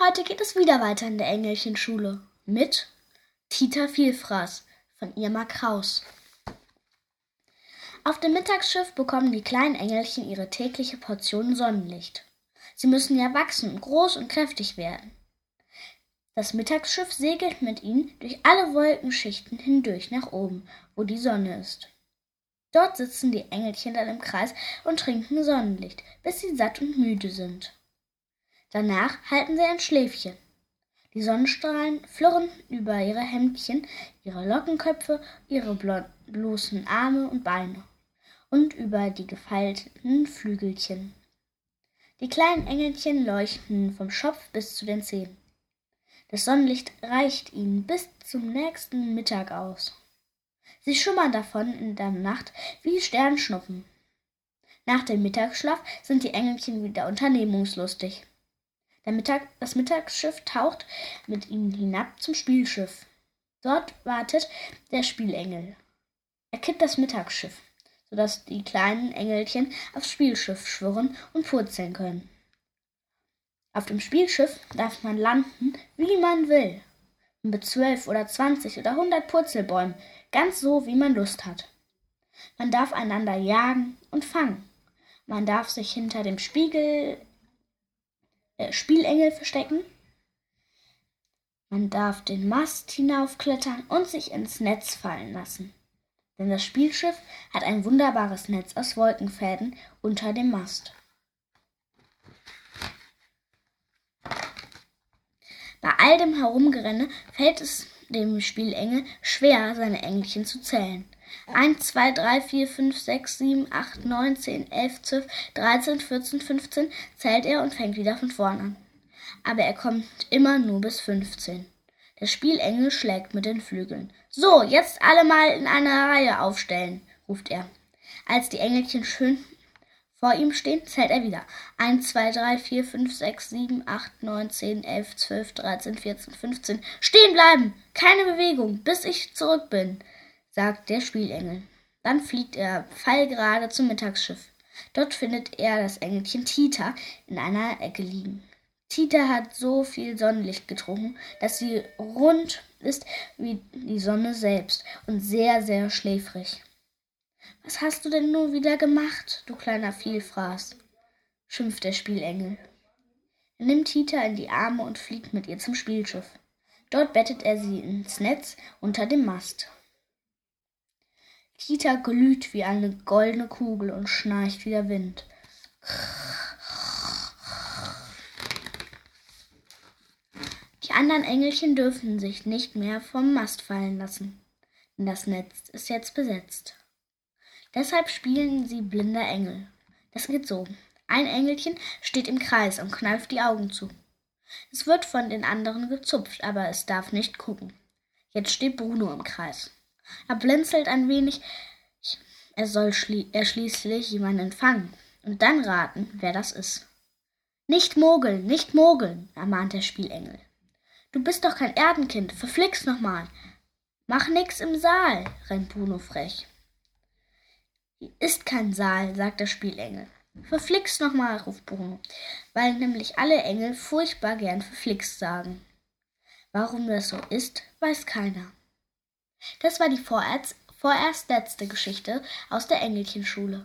Heute geht es wieder weiter in der Engelchenschule mit Tita Vielfraß von Irma Kraus. Auf dem Mittagsschiff bekommen die kleinen Engelchen ihre tägliche Portion Sonnenlicht. Sie müssen ja wachsen und groß und kräftig werden. Das Mittagsschiff segelt mit ihnen durch alle Wolkenschichten hindurch nach oben, wo die Sonne ist. Dort sitzen die Engelchen dann im Kreis und trinken Sonnenlicht, bis sie satt und müde sind. Danach halten sie ein Schläfchen. Die Sonnenstrahlen flirren über ihre Hemdchen, ihre Lockenköpfe, ihre bloßen Arme und Beine und über die gefalteten Flügelchen. Die kleinen Engelchen leuchten vom Schopf bis zu den Zehen. Das Sonnenlicht reicht ihnen bis zum nächsten Mittag aus. Sie schummern davon in der Nacht wie Sternschnuppen. Nach dem Mittagsschlaf sind die Engelchen wieder unternehmungslustig. Mittag, das Mittagsschiff taucht mit ihnen hinab zum Spielschiff. Dort wartet der Spielengel. Er kippt das Mittagsschiff, sodass die kleinen Engelchen aufs Spielschiff schwirren und purzeln können. Auf dem Spielschiff darf man landen, wie man will. Mit zwölf oder zwanzig oder hundert Purzelbäumen, ganz so, wie man Lust hat. Man darf einander jagen und fangen. Man darf sich hinter dem Spiegel äh, Spielengel verstecken. Man darf den Mast hinaufklettern und sich ins Netz fallen lassen. Denn das Spielschiff hat ein wunderbares Netz aus Wolkenfäden unter dem Mast. Bei all dem Herumgerenne fällt es dem Spielengel schwer, seine Engelchen zu zählen. 1, 2, 3, 4, 5, 6, 7, 8, 9, 10, 11, 12, 13, 14, 15 zählt er und fängt wieder von vorn an. Aber er kommt immer nur bis 15. Der Spielengel schlägt mit den Flügeln. So, jetzt alle mal in einer Reihe aufstellen, ruft er. Als die Engelchen schön vor ihm stehen, zählt er wieder. 1, 2, 3, 4, 5, 6, 7, 8, 9, 10, 11, 12, 13, 14, 15. Stehen bleiben! Keine Bewegung, bis ich zurück bin sagt der Spielengel. Dann fliegt er pfeilgerade zum Mittagsschiff. Dort findet er das Engelchen Tita in einer Ecke liegen. Tita hat so viel Sonnenlicht getrunken, dass sie rund ist wie die Sonne selbst und sehr, sehr schläfrig. Was hast du denn nur wieder gemacht, du kleiner Vielfraß? schimpft der Spielengel. Er nimmt Tita in die Arme und fliegt mit ihr zum Spielschiff. Dort bettet er sie ins Netz unter dem Mast. Kita glüht wie eine goldene Kugel und schnarcht wie der Wind. Die anderen Engelchen dürfen sich nicht mehr vom Mast fallen lassen, denn das Netz ist jetzt besetzt. Deshalb spielen sie blinder Engel. Das geht so. Ein Engelchen steht im Kreis und kneift die Augen zu. Es wird von den anderen gezupft, aber es darf nicht gucken. Jetzt steht Bruno im Kreis. Er blinzelt ein wenig. Er soll schli er schließlich jemanden fangen und dann raten, wer das ist. Nicht mogeln, nicht mogeln, ermahnt der Spielengel. Du bist doch kein Erdenkind, verflixt nochmal. Mach nix im Saal, rennt Bruno frech. Hier ist kein Saal, sagt der Spielengel. Verflixt nochmal, ruft Bruno, weil nämlich alle Engel furchtbar gern verflixt sagen. Warum das so ist, weiß keiner. Das war die vorerst, vorerst letzte Geschichte aus der Engelchenschule.